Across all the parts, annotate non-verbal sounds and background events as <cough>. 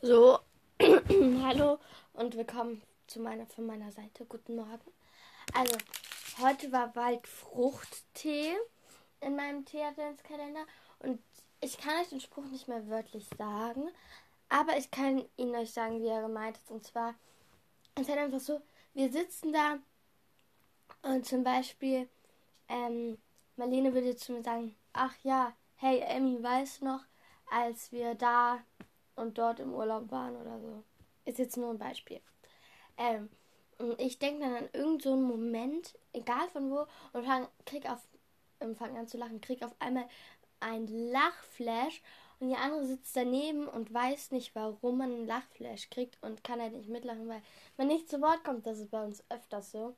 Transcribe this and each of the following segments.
So, <clears throat> hallo und willkommen zu meiner, von meiner Seite. Guten Morgen. Also, heute war Waldfruchttee in meinem Tee-Adventskalender und ich kann euch den Spruch nicht mehr wörtlich sagen, aber ich kann ihn euch sagen, wie er gemeint ist. Und zwar, es ist halt einfach so, wir sitzen da und zum Beispiel, ähm, Marlene würde zu mir sagen, ach ja, hey Emmy, weißt du noch, als wir da und dort im Urlaub waren oder so. Ist jetzt nur ein Beispiel. Ähm, ich denke dann an irgendeinen so Moment, egal von wo, und fang, krieg auf, ähm, fang an zu lachen, krieg auf einmal ein Lachflash und die andere sitzt daneben und weiß nicht, warum man einen Lachflash kriegt und kann halt nicht mitlachen, weil man nicht zu Wort kommt. Das ist bei uns öfters so.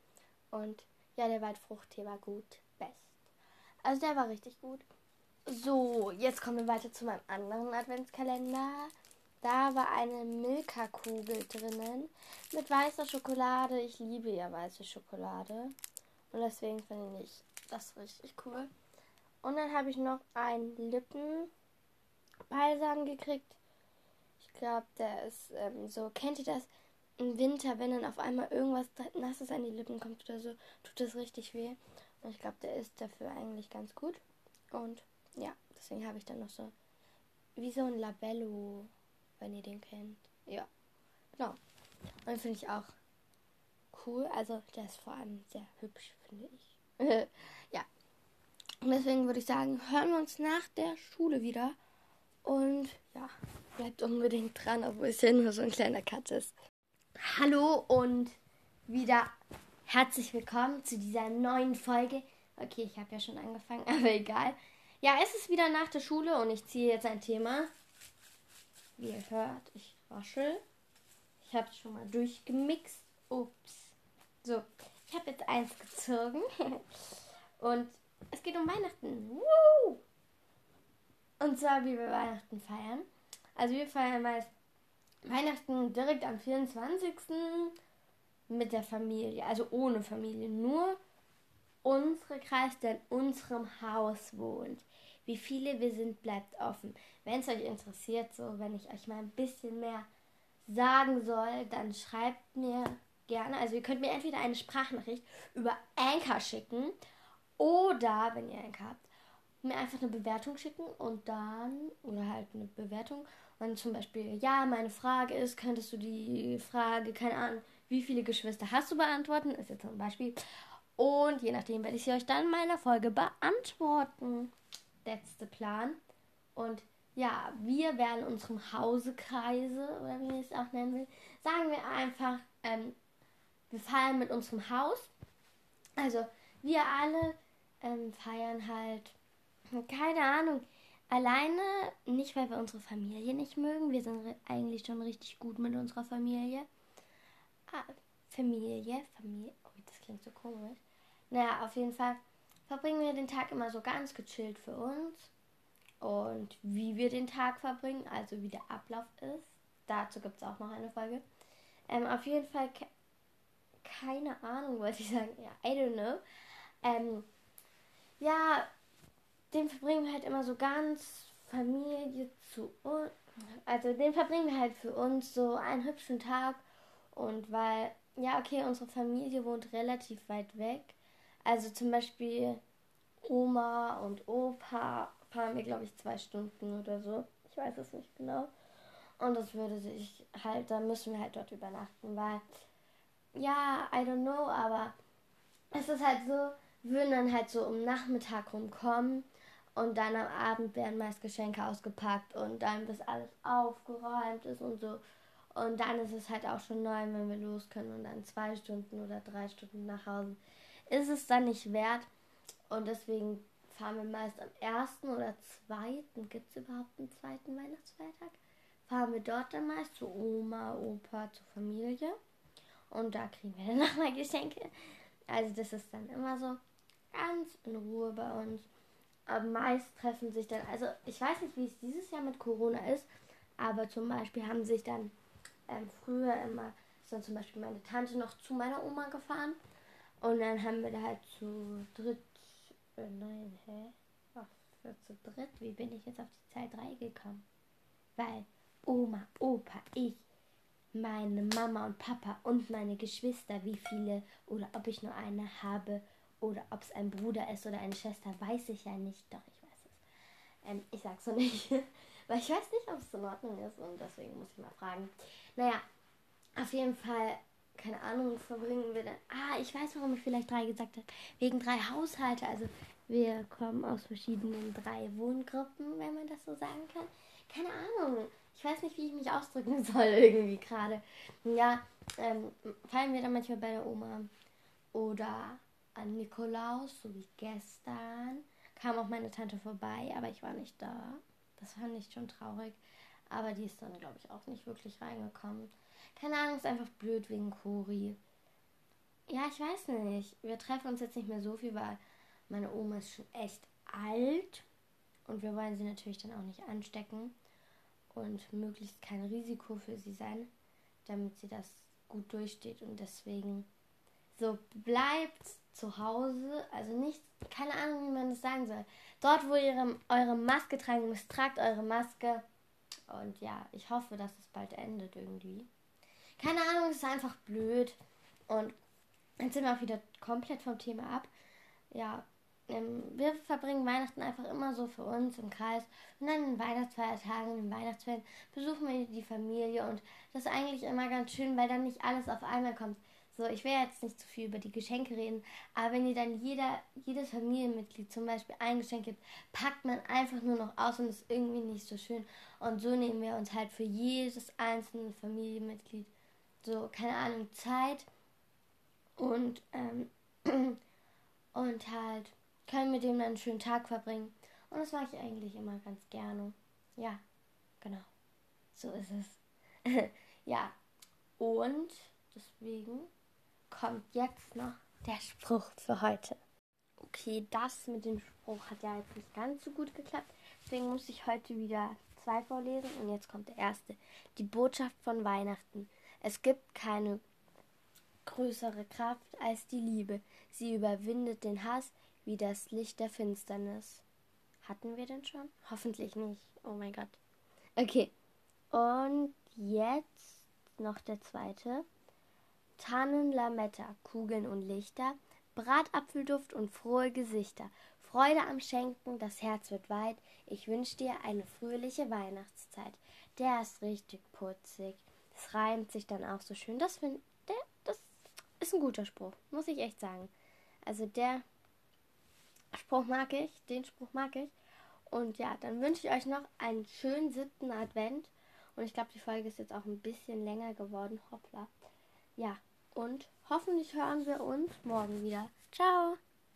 Und ja, der Waldfruchttee war gut. Best. Also der war richtig gut. So, jetzt kommen wir weiter zu meinem anderen Adventskalender. Da war eine Milka-Kugel drinnen mit weißer Schokolade. Ich liebe ja weiße Schokolade. Und deswegen finde ich das richtig cool. Und dann habe ich noch einen Lippenbalsam gekriegt. Ich glaube, der ist ähm, so. Kennt ihr das? Im Winter, wenn dann auf einmal irgendwas Nasses an die Lippen kommt oder so, tut das richtig weh. Und ich glaube, der ist dafür eigentlich ganz gut. Und ja, deswegen habe ich dann noch so wie so ein Labello wenn ihr den kennt. Ja, genau. Und finde ich auch cool. Also der ist vor allem sehr hübsch, finde ich. <laughs> ja. Und deswegen würde ich sagen, hören wir uns nach der Schule wieder. Und ja, bleibt unbedingt dran, obwohl es ja nur so ein kleiner Cut ist. Hallo und wieder herzlich willkommen zu dieser neuen Folge. Okay, ich habe ja schon angefangen, <laughs> aber egal. Ja, es ist wieder nach der Schule und ich ziehe jetzt ein Thema, wie ihr hört, ich waschel. Ich habe es schon mal durchgemixt. Ups. So, ich habe jetzt eins gezogen. <laughs> Und es geht um Weihnachten. Woo! Und zwar, wie wir Weihnachten feiern. Also wir feiern Weihnachten direkt am 24. mit der Familie. Also ohne Familie. Nur unsere Kreis, der in unserem Haus wohnt. Wie viele wir sind, bleibt offen. Wenn es euch interessiert, so wenn ich euch mal ein bisschen mehr sagen soll, dann schreibt mir gerne. Also ihr könnt mir entweder eine Sprachnachricht über Anchor schicken oder, wenn ihr Anchor habt, mir einfach eine Bewertung schicken und dann, oder halt eine Bewertung, und zum Beispiel, ja, meine Frage ist, könntest du die Frage, keine Ahnung, wie viele Geschwister hast du beantworten, ist jetzt zum Beispiel. Und je nachdem werde ich sie euch dann in meiner Folge beantworten letzte Plan. Und ja, wir werden unserem Hausekreise, oder wie ich es auch nennen will, sagen wir einfach, ähm, wir feiern mit unserem Haus. Also wir alle ähm, feiern halt, keine Ahnung, alleine, nicht weil wir unsere Familie nicht mögen, wir sind eigentlich schon richtig gut mit unserer Familie. Ah, Familie, Familie, oh, das klingt so komisch. Naja, auf jeden Fall verbringen wir den Tag immer so ganz gechillt für uns. Und wie wir den Tag verbringen, also wie der Ablauf ist, dazu gibt es auch noch eine Folge. Ähm, auf jeden Fall, ke keine Ahnung, wollte ich sagen. Ja, I don't know. Ähm, ja, den verbringen wir halt immer so ganz Familie zu uns. Also den verbringen wir halt für uns so einen hübschen Tag. Und weil, ja, okay, unsere Familie wohnt relativ weit weg. Also zum Beispiel Oma und Opa fahren wir, glaube ich, zwei Stunden oder so. Ich weiß es nicht genau. Und das würde sich halt, da müssen wir halt dort übernachten, weil, ja, I don't know, aber es ist halt so, würden dann halt so um Nachmittag rumkommen und dann am Abend werden meist Geschenke ausgepackt und dann bis alles aufgeräumt ist und so. Und dann ist es halt auch schon neun, wenn wir los können und dann zwei Stunden oder drei Stunden nach Hause ist es dann nicht wert. Und deswegen fahren wir meist am ersten oder zweiten, gibt es überhaupt einen zweiten Weihnachtsfeiertag? Fahren wir dort dann meist zu Oma, Opa, zur Familie. Und da kriegen wir <laughs> dann nochmal Geschenke. Also das ist dann immer so ganz in Ruhe bei uns. Aber meist treffen sich dann, also ich weiß nicht, wie es dieses Jahr mit Corona ist, aber zum Beispiel haben sich dann ähm, früher immer, ist dann zum Beispiel meine Tante noch zu meiner Oma gefahren und dann haben wir da halt zu dritt. Äh, nein, hä? Für zu dritt? Wie bin ich jetzt auf die Zahl 3 gekommen? Weil Oma, Opa, ich, meine Mama und Papa und meine Geschwister, wie viele oder ob ich nur eine habe oder ob es ein Bruder ist oder eine Schwester, weiß ich ja nicht. Doch, ich weiß es. Ähm, ich sag's so nicht, <laughs> weil ich weiß nicht, ob es in Ordnung ist und deswegen muss ich mal fragen. Naja, auf jeden Fall, keine Ahnung, verbringen wir dann. Ah, ich weiß, warum ich vielleicht drei gesagt habe. Wegen drei Haushalte. Also wir kommen aus verschiedenen drei Wohngruppen, wenn man das so sagen kann. Keine Ahnung. Ich weiß nicht, wie ich mich ausdrücken <laughs> soll irgendwie gerade. Ja, ähm, fallen wir dann manchmal bei der Oma. Oder an Nikolaus, so wie gestern. Kam auch meine Tante vorbei, aber ich war nicht da. Das fand ich schon traurig. Aber die ist dann, glaube ich, auch nicht wirklich reingekommen. Keine Ahnung, ist einfach blöd wegen Cori. Ja, ich weiß nicht. Wir treffen uns jetzt nicht mehr so viel, weil meine Oma ist schon echt alt. Und wir wollen sie natürlich dann auch nicht anstecken. Und möglichst kein Risiko für sie sein, damit sie das gut durchsteht. Und deswegen so bleibt zu Hause. Also nicht, keine Ahnung, wie man das sagen soll. Dort, wo ihr eure Maske tragen müsst, tragt eure Maske. Und ja, ich hoffe, dass es bald endet irgendwie. Keine Ahnung, es ist einfach blöd. Und jetzt sind wir auch wieder komplett vom Thema ab. Ja, ähm, wir verbringen Weihnachten einfach immer so für uns im Kreis. Und dann in Weihnachtsfeiertagen, in den Weihnachtsferien besuchen wir die Familie. Und das ist eigentlich immer ganz schön, weil dann nicht alles auf einmal kommt. So, ich will jetzt nicht zu viel über die Geschenke reden, aber wenn ihr dann jeder, jedes Familienmitglied zum Beispiel ein Geschenk gibt, packt man einfach nur noch aus und ist irgendwie nicht so schön. Und so nehmen wir uns halt für jedes einzelne Familienmitglied so, keine Ahnung, Zeit und, ähm, <clears throat> und halt können mit dem dann einen schönen Tag verbringen. Und das mache ich eigentlich immer ganz gerne. Ja, genau. So ist es. <laughs> ja, und deswegen kommt jetzt noch der Spruch für heute. Okay, das mit dem Spruch hat ja jetzt nicht ganz so gut geklappt. Deswegen muss ich heute wieder zwei vorlesen. Und jetzt kommt der erste. Die Botschaft von Weihnachten. Es gibt keine größere Kraft als die Liebe. Sie überwindet den Hass wie das Licht der Finsternis. Hatten wir denn schon? Hoffentlich nicht. Oh mein Gott. Okay. Und jetzt noch der zweite. Tannen, Lametta, Kugeln und Lichter, Bratapfelduft und frohe Gesichter. Freude am Schenken, das Herz wird weit. Ich wünsche dir eine fröhliche Weihnachtszeit. Der ist richtig putzig. Es reimt sich dann auch so schön. Das finde das ist ein guter Spruch, muss ich echt sagen. Also der Spruch mag ich, den Spruch mag ich. Und ja, dann wünsche ich euch noch einen schönen siebten Advent. Und ich glaube, die Folge ist jetzt auch ein bisschen länger geworden. Hoppla. Ja, und hoffentlich hören wir uns morgen wieder. Ciao!